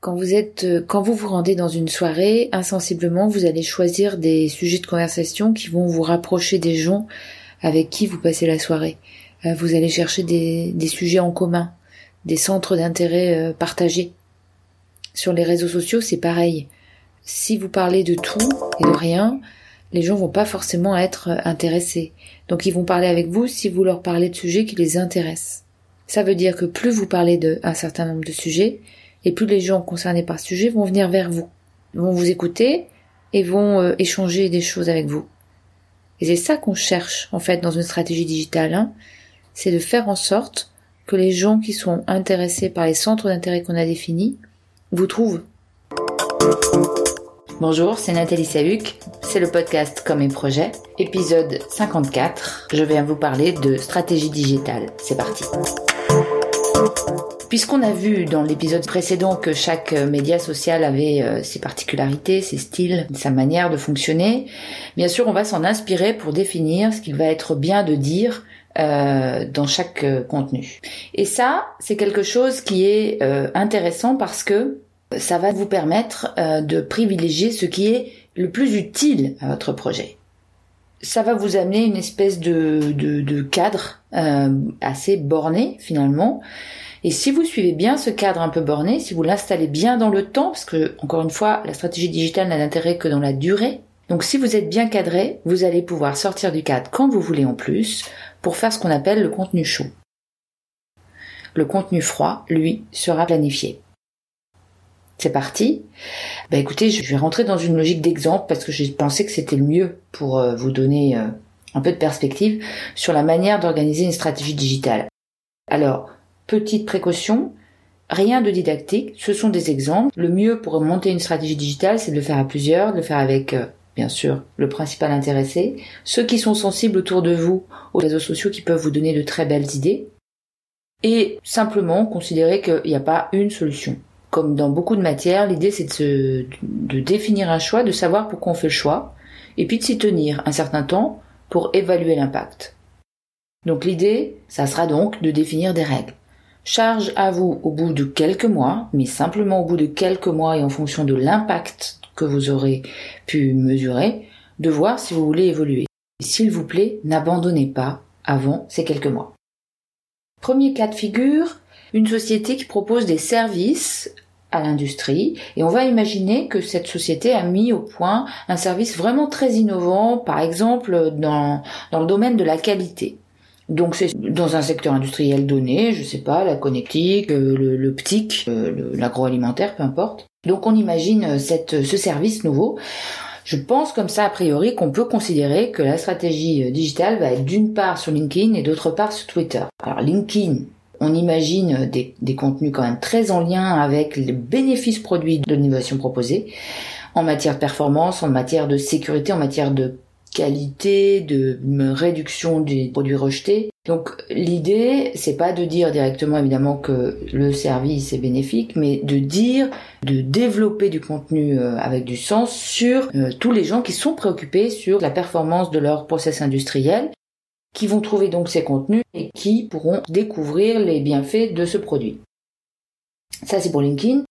Quand vous êtes, euh, quand vous vous rendez dans une soirée, insensiblement, vous allez choisir des sujets de conversation qui vont vous rapprocher des gens avec qui vous passez la soirée. Euh, vous allez chercher des, sujets en commun, des centres d'intérêt euh, partagés. Sur les réseaux sociaux, c'est pareil. Si vous parlez de tout et de rien, les gens vont pas forcément être intéressés. Donc ils vont parler avec vous si vous leur parlez de sujets qui les intéressent. Ça veut dire que plus vous parlez d'un certain nombre de sujets, et plus les gens concernés par ce sujet vont venir vers vous, vont vous écouter et vont euh, échanger des choses avec vous. Et c'est ça qu'on cherche en fait dans une stratégie digitale, hein. c'est de faire en sorte que les gens qui sont intéressés par les centres d'intérêt qu'on a définis vous trouvent. Bonjour, c'est Nathalie Sahuc, c'est le podcast Comme mes projets, épisode 54. Je viens vous parler de stratégie digitale. C'est parti. Puisqu'on a vu dans l'épisode précédent que chaque euh, média social avait euh, ses particularités, ses styles, sa manière de fonctionner, bien sûr on va s'en inspirer pour définir ce qu'il va être bien de dire euh, dans chaque contenu. Et ça, c'est quelque chose qui est intéressant parce que ça va vous permettre de privilégier ce qui est le plus utile à votre projet. Ça va vous amener une espèce de, de, de cadre assez borné finalement et si vous suivez bien ce cadre un peu borné, si vous l'installez bien dans le temps, parce que, encore une fois, la stratégie digitale n'a d'intérêt que dans la durée, donc si vous êtes bien cadré, vous allez pouvoir sortir du cadre quand vous voulez en plus, pour faire ce qu'on appelle le contenu chaud. Le contenu froid, lui, sera planifié. C'est parti? Bah écoutez, je vais rentrer dans une logique d'exemple parce que j'ai pensé que c'était le mieux pour euh, vous donner euh, un peu de perspective sur la manière d'organiser une stratégie digitale. Alors, Petite précaution, rien de didactique, ce sont des exemples. Le mieux pour monter une stratégie digitale, c'est de le faire à plusieurs, de le faire avec, euh, bien sûr, le principal intéressé, ceux qui sont sensibles autour de vous aux réseaux sociaux qui peuvent vous donner de très belles idées, et simplement considérer qu'il n'y a pas une solution. Comme dans beaucoup de matières, l'idée c'est de, de définir un choix, de savoir pourquoi on fait le choix, et puis de s'y tenir un certain temps pour évaluer l'impact. Donc l'idée, ça sera donc de définir des règles. Charge à vous au bout de quelques mois, mais simplement au bout de quelques mois et en fonction de l'impact que vous aurez pu mesurer, de voir si vous voulez évoluer. S'il vous plaît, n'abandonnez pas avant ces quelques mois. Premier cas de figure, une société qui propose des services à l'industrie et on va imaginer que cette société a mis au point un service vraiment très innovant, par exemple dans, dans le domaine de la qualité. Donc c'est dans un secteur industriel donné, je sais pas, la connectique, euh, l'optique, euh, l'agroalimentaire, peu importe. Donc on imagine euh, cette, ce service nouveau. Je pense comme ça a priori qu'on peut considérer que la stratégie digitale va être d'une part sur LinkedIn et d'autre part sur Twitter. Alors LinkedIn, on imagine des, contenus quand même très en lien avec les bénéfices produits de l'innovation proposée en matière de performance, en matière de sécurité, en matière de qualité, de réduction des produits rejetés. Donc l'idée, c'est pas de dire directement évidemment que le service est bénéfique, mais de dire, de développer du contenu euh, avec du sens sur euh, tous les gens qui sont préoccupés sur la performance de leur process industriel, qui vont trouver donc ces contenus et qui pourront découvrir les bienfaits de ce produit. Ça c'est pour LinkedIn.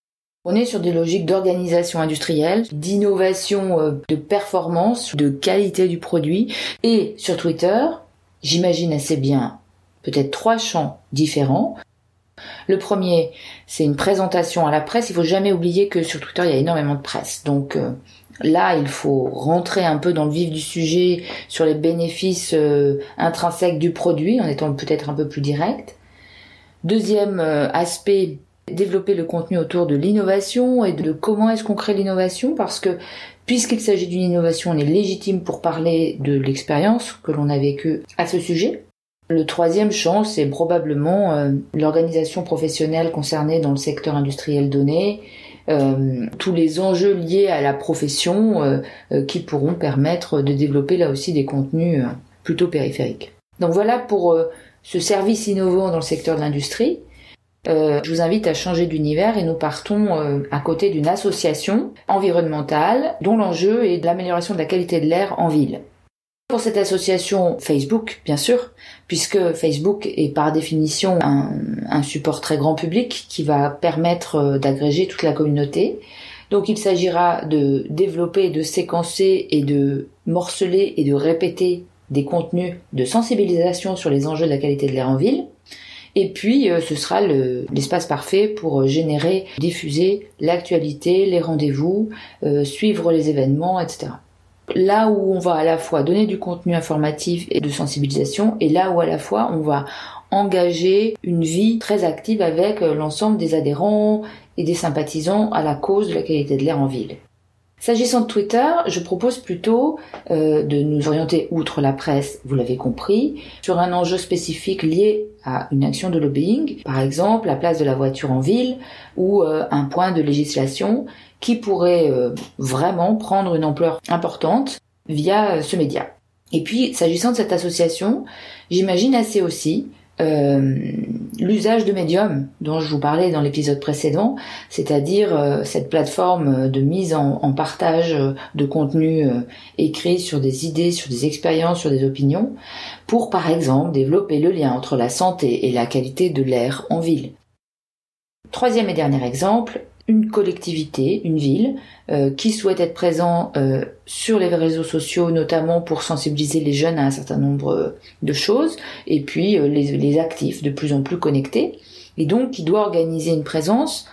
On est sur des logiques d'organisation industrielle, d'innovation euh, de performance, de qualité du produit. Et sur Twitter, j'imagine assez bien peut-être trois champs différents. Le premier, c'est une présentation à la presse. Il faut jamais oublier que sur Twitter, il y a énormément de presse. Donc euh, là, il faut rentrer un peu dans le vif du sujet sur les bénéfices euh, intrinsèques du produit en étant peut-être un peu plus direct. Deuxième aspect, développer le contenu autour de l'innovation et de comment est-ce qu'on crée l'innovation parce que puisqu'il s'agit d'une innovation, on est légitime pour parler de l'expérience que l'on a vécue à ce sujet. Le troisième champ, c'est probablement euh, l'organisation professionnelle concernée dans le secteur industriel donné, euh, tous les enjeux liés à la profession euh, qui pourront permettre de développer là aussi des contenus plutôt périphériques. Donc voilà pour ce service innovant dans le secteur de l'industrie. Euh, je vous invite à changer d'univers et nous partons euh, à côté d'une association environnementale dont l'enjeu est l'amélioration de la qualité de l'air en ville. Pour cette association Facebook, bien sûr, puisque Facebook est par définition un, support très grand public qui va permettre euh, d'agréger toute la communauté. Donc il s'agira de développer, de séquencer et de morceler et de répéter des contenus de sensibilisation sur les enjeux de la qualité de l'air en ville. Et puis, euh, ce sera l'espace parfait pour générer, diffuser l'actualité, les rendez-vous, euh, suivre les événements, etc. Là où on va à la fois donner du contenu informatif et de sensibilisation, et là où à la fois on va engager une vie très active avec euh, l'ensemble des adhérents et des sympathisants à la cause de la qualité de l'air en ville. S'agissant de Twitter, je propose plutôt euh, de nous orienter outre la presse, vous l'avez compris, sur un enjeu spécifique lié à une action de lobbying, par exemple la place de la voiture en ville ou euh, un point de législation qui pourrait euh, vraiment prendre une ampleur importante via ce média. Et puis, s'agissant de cette association, j'imagine assez aussi euh, l'usage de Medium dont je vous parlais dans l'épisode précédent, c'est-à-dire euh, cette plateforme de mise en, en partage de contenu euh, écrit sur des idées, sur des expériences, sur des opinions, pour par exemple développer le lien entre la santé et la qualité de l'air en ville. Troisième et dernier exemple, une collectivité, une ville, euh, qui souhaite être présent euh, sur les réseaux sociaux, notamment pour sensibiliser les jeunes à un certain nombre de choses, et puis euh, les, les, actifs de plus en plus connectés, et donc qui doit organiser une présence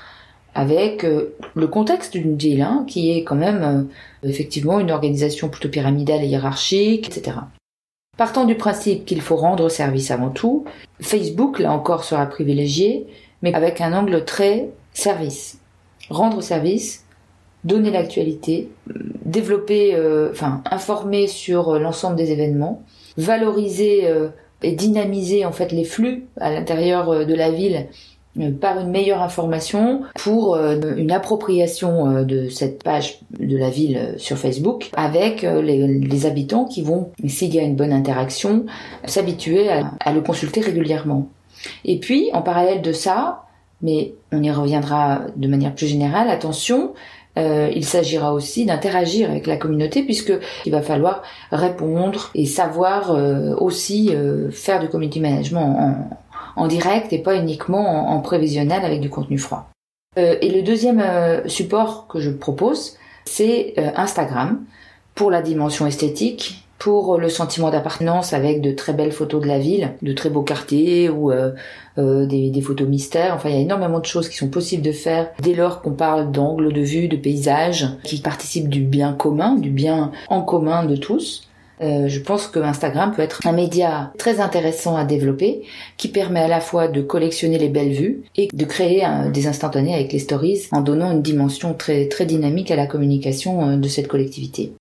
avec le contexte d'une ville, hein, qui est quand même effectivement une organisation plutôt pyramidale et hiérarchique, etc. Partant du principe qu'il faut rendre service avant tout, Facebook, là encore, sera privilégié, mais avec un angle très service rendre service, donner l'actualité, développer, euh, enfin informer sur euh, l'ensemble des événements, valoriser euh, et dynamiser en fait les flux à l'intérieur de la ville par une meilleure information pour une appropriation de cette page de la ville sur Facebook avec les, habitants qui vont, s'il y a une bonne interaction, s'habituer à le consulter régulièrement. Et puis, en parallèle de ça, mais on y reviendra de manière plus générale. Attention, euh, il s'agira aussi d'interagir avec la communauté puisque il va falloir répondre et savoir euh, aussi euh, faire du community management en, direct et pas uniquement en, prévisionnel avec du contenu froid. et le deuxième support que je propose, c'est Instagram pour la dimension esthétique pour le sentiment d'appartenance avec de très belles photos de la ville, de très beaux quartiers ou euh, euh, des, photos mystères. Enfin, il y a énormément de choses qui sont possibles de faire dès lors qu'on parle d'angle de vue, de paysage, qui participent du bien commun, du bien en commun de tous. Euh, je pense que Instagram peut être un média très intéressant à développer qui permet à la fois de collectionner les belles vues et de créer des instantanés avec les stories en donnant une dimension très très dynamique à la communication euh, de cette collectivité.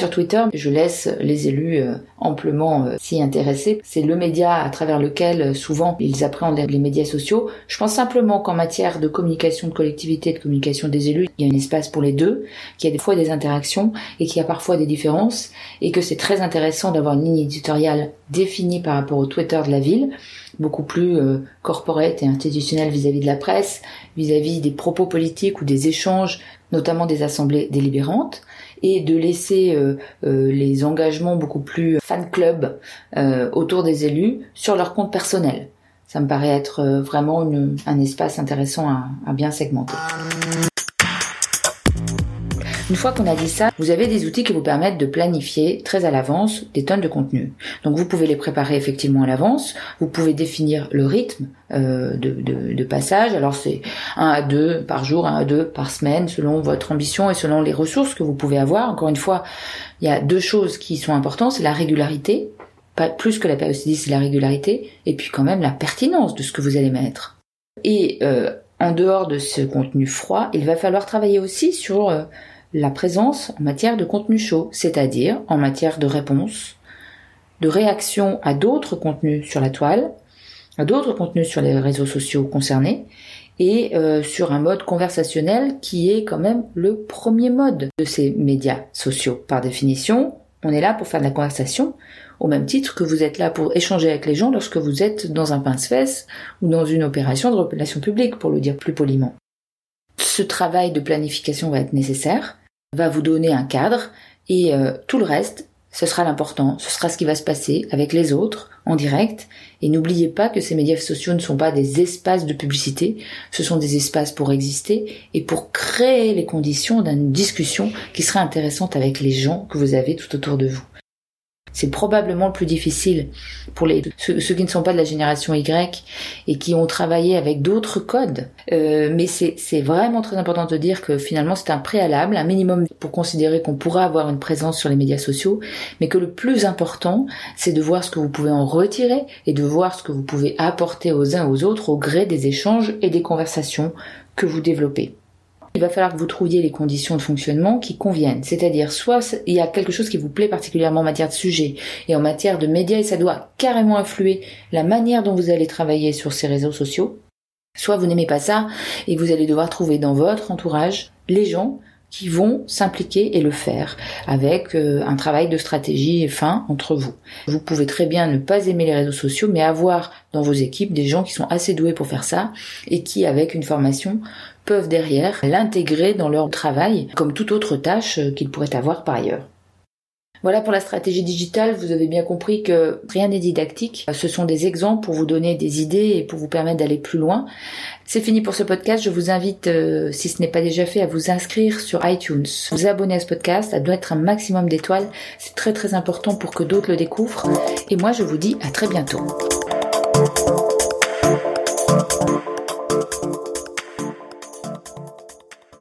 Sur Twitter, je laisse les élus euh, amplement euh, s'y intéresser. C'est le média à travers lequel euh, souvent ils appréhendent les médias sociaux. Je pense simplement qu'en matière de communication de collectivité, de communication des élus, il y a un espace pour les deux, qu'il y a des fois des interactions et qu'il y a parfois des différences et que c'est très intéressant d'avoir une ligne éditoriale définie par rapport au Twitter de la ville beaucoup plus corporate et institutionnelle vis-à-vis de la presse, vis à -vis des propos politiques ou des échanges, notamment des assemblées délibérantes et de laisser euh, euh, les engagements beaucoup plus fan club euh, autour des élus sur leur compte personnel. Ça me paraît être vraiment un espace intéressant à bien segmenter. Une fois qu'on a dit ça, vous avez des outils qui vous permettent de planifier très à l'avance des tonnes de contenu. Donc vous pouvez les préparer effectivement à l'avance, vous pouvez définir le rythme euh, de, de, de, passage. Alors c'est un à deux par jour, un à deux par semaine, selon votre ambition et selon les ressources que vous pouvez avoir. Encore une fois, il y a deux choses qui sont importantes, c'est la régularité, pas plus que la périodicité, c'est la régularité, et puis quand même la pertinence de ce que vous allez mettre. Et euh, en dehors de ce contenu froid, il va falloir travailler aussi sur euh, la présence en matière de contenu chaud, c'est-à-dire en matière de réponse, de réaction à d'autres contenus sur la toile, à d'autres contenus sur les réseaux sociaux concernés, et euh, sur un mode conversationnel qui est quand même le premier mode de ces médias sociaux. Par définition, on est là pour faire de la conversation, au même titre que vous êtes là pour échanger avec les gens lorsque vous êtes dans un pince-fesse ou dans une opération de relation publique, pour le dire plus poliment. Ce travail de planification va être nécessaire, va vous donner un cadre et euh, tout le reste, ce sera l'important, ce sera ce qui va se passer avec les autres, en direct. Et n'oubliez pas que ces médias sociaux ne sont pas des espaces de publicité, ce sont des espaces pour exister et pour créer les conditions d'une discussion qui sera intéressante avec les gens que vous avez tout autour de vous. C'est probablement le plus difficile pour les ceux, qui ne sont pas de la génération Y et qui ont travaillé avec d'autres codes. Euh, mais c'est vraiment très important de dire que finalement c'est un préalable, un minimum pour considérer qu'on pourra avoir une présence sur les médias sociaux, mais que le plus important c'est de voir ce que vous pouvez en retirer et de voir ce que vous pouvez apporter aux uns aux autres au gré des échanges et des conversations que vous développez il va falloir que vous trouviez les conditions de fonctionnement qui conviennent. C'est-à-dire, soit il y a quelque chose qui vous plaît particulièrement en matière de sujet et en matière de médias et ça doit carrément influer la manière dont vous allez travailler sur ces réseaux sociaux. Soit vous n'aimez pas ça et vous allez devoir trouver dans votre entourage les gens qui vont s'impliquer et le faire avec euh, un travail de stratégie fin entre vous. Vous pouvez très bien ne pas aimer les réseaux sociaux, mais avoir dans vos équipes des gens qui sont assez doués pour faire ça et qui, avec une formation, peuvent derrière l'intégrer dans leur travail comme toute autre tâche qu'ils pourraient avoir par ailleurs. Voilà pour la stratégie digitale, vous avez bien compris que rien n'est didactique. Ce sont des exemples pour vous donner des idées et pour vous permettre d'aller plus loin. C'est fini pour ce podcast. Je vous invite, euh, si ce n'est pas déjà fait, à vous inscrire sur iTunes, vous abonner à ce podcast, à doit être un maximum d'étoiles. C'est très très important pour que d'autres le découvrent. Et moi, je vous dis à très bientôt.